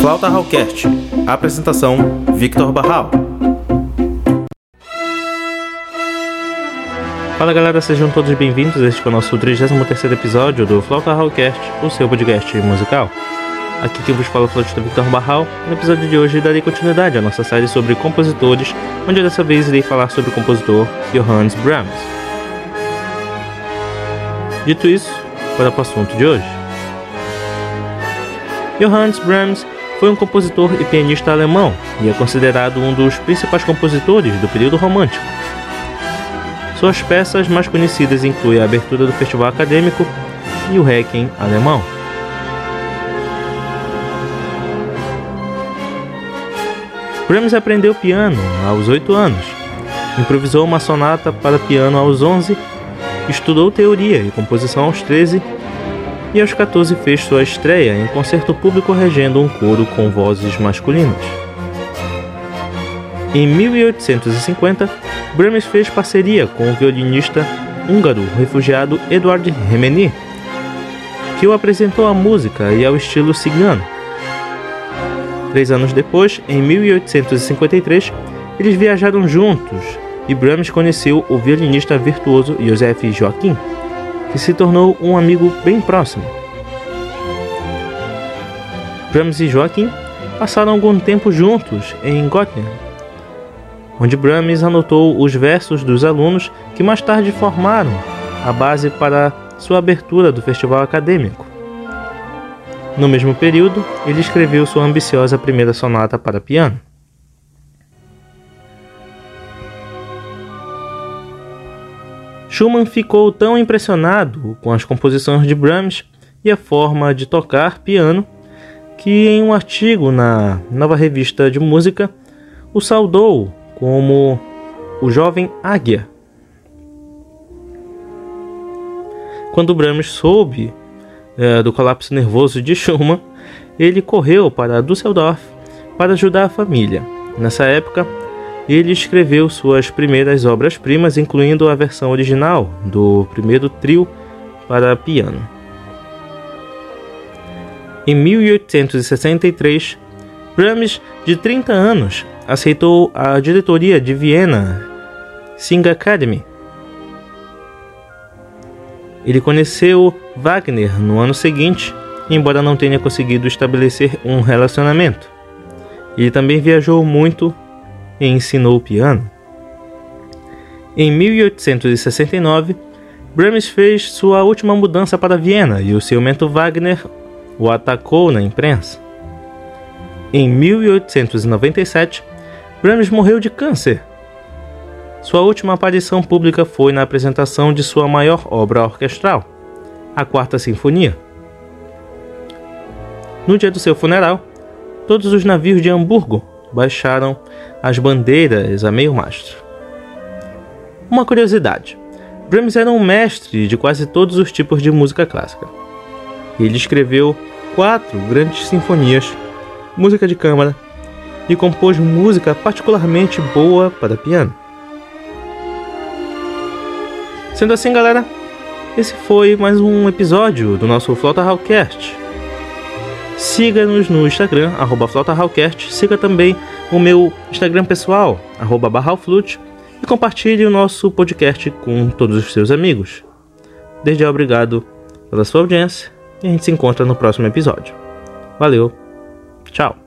Flauta Hallcast. Apresentação: Victor Barral. Fala galera, sejam todos bem-vindos. Este é o nosso 33 episódio do Flauta Hallcast, o seu podcast musical. Aqui quem vos fala é o flautista Victor Barral. No episódio de hoje darei continuidade à nossa série sobre compositores, onde dessa vez irei falar sobre o compositor Johannes Brahms. Dito isso, para o assunto de hoje. Johannes Brahms foi um compositor e pianista alemão e é considerado um dos principais compositores do período romântico. Suas peças mais conhecidas incluem a abertura do Festival Acadêmico e o Requiem alemão. Brahms aprendeu piano aos 8 anos, improvisou uma sonata para piano aos 11, estudou teoria e composição aos 13 e aos 14 fez sua estreia em concerto público regendo um coro com vozes masculinas. Em 1850, Brahms fez parceria com o violinista húngaro refugiado Eduard Remeni, que o apresentou à música e ao estilo cigano. Três anos depois, em 1853, eles viajaram juntos e Brahms conheceu o violinista virtuoso Joseph Joachim, que se tornou um amigo bem próximo. Brahms e Joachim passaram algum tempo juntos em Göttingen, onde Brahms anotou os versos dos alunos que mais tarde formaram a base para sua abertura do festival acadêmico. No mesmo período, ele escreveu sua ambiciosa primeira sonata para piano. Schumann ficou tão impressionado com as composições de Brahms e a forma de tocar piano que, em um artigo na nova revista de música, o saudou como o jovem águia. Quando Brahms soube é, do colapso nervoso de Schumann, ele correu para Düsseldorf para ajudar a família. Nessa época, ele escreveu suas primeiras obras-primas, incluindo a versão original do primeiro trio para piano. Em 1863, Brahms, de 30 anos, aceitou a diretoria de Viena Sing Academy ele conheceu Wagner no ano seguinte, embora não tenha conseguido estabelecer um relacionamento. Ele também viajou muito e ensinou piano. Em 1869, Brahms fez sua última mudança para Viena e o ciumento Wagner o atacou na imprensa. Em 1897, Brahms morreu de câncer sua última aparição pública foi na apresentação de sua maior obra orquestral, a Quarta Sinfonia. No dia do seu funeral, todos os navios de Hamburgo baixaram as bandeiras a meio mastro. Uma curiosidade: Brahms era um mestre de quase todos os tipos de música clássica. Ele escreveu quatro grandes sinfonias, música de câmara e compôs música particularmente boa para piano. Sendo assim, galera, esse foi mais um episódio do nosso Flauta Hallcast. Siga-nos no Instagram, arroba Flauta Hallcast. Siga também o meu Instagram pessoal, arroba Barralflute. E compartilhe o nosso podcast com todos os seus amigos. Desde já, obrigado pela sua audiência e a gente se encontra no próximo episódio. Valeu, tchau!